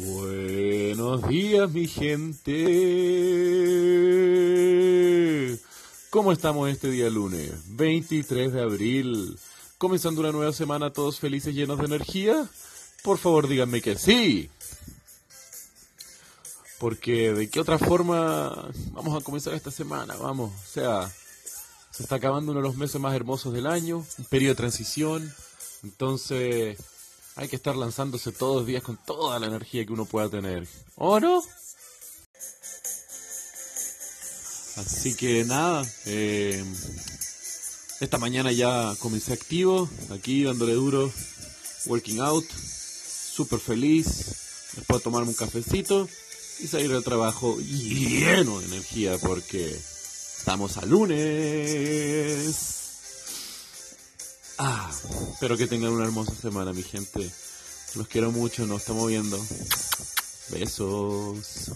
Buenos días, mi gente. ¿Cómo estamos este día lunes? 23 de abril. Comenzando una nueva semana, todos felices, llenos de energía. Por favor, díganme que sí. Porque de qué otra forma vamos a comenzar esta semana, vamos. O sea, se está acabando uno de los meses más hermosos del año, un periodo de transición. Entonces, hay que estar lanzándose todos los días con toda la energía que uno pueda tener. ¿O no? Así que nada, eh, esta mañana ya comencé activo, aquí dándole duro, working out, súper feliz, después de tomarme un cafecito y salir al trabajo lleno de energía porque estamos a lunes. Ah, espero que tengan una hermosa semana, mi gente. Los quiero mucho, nos estamos viendo. Besos.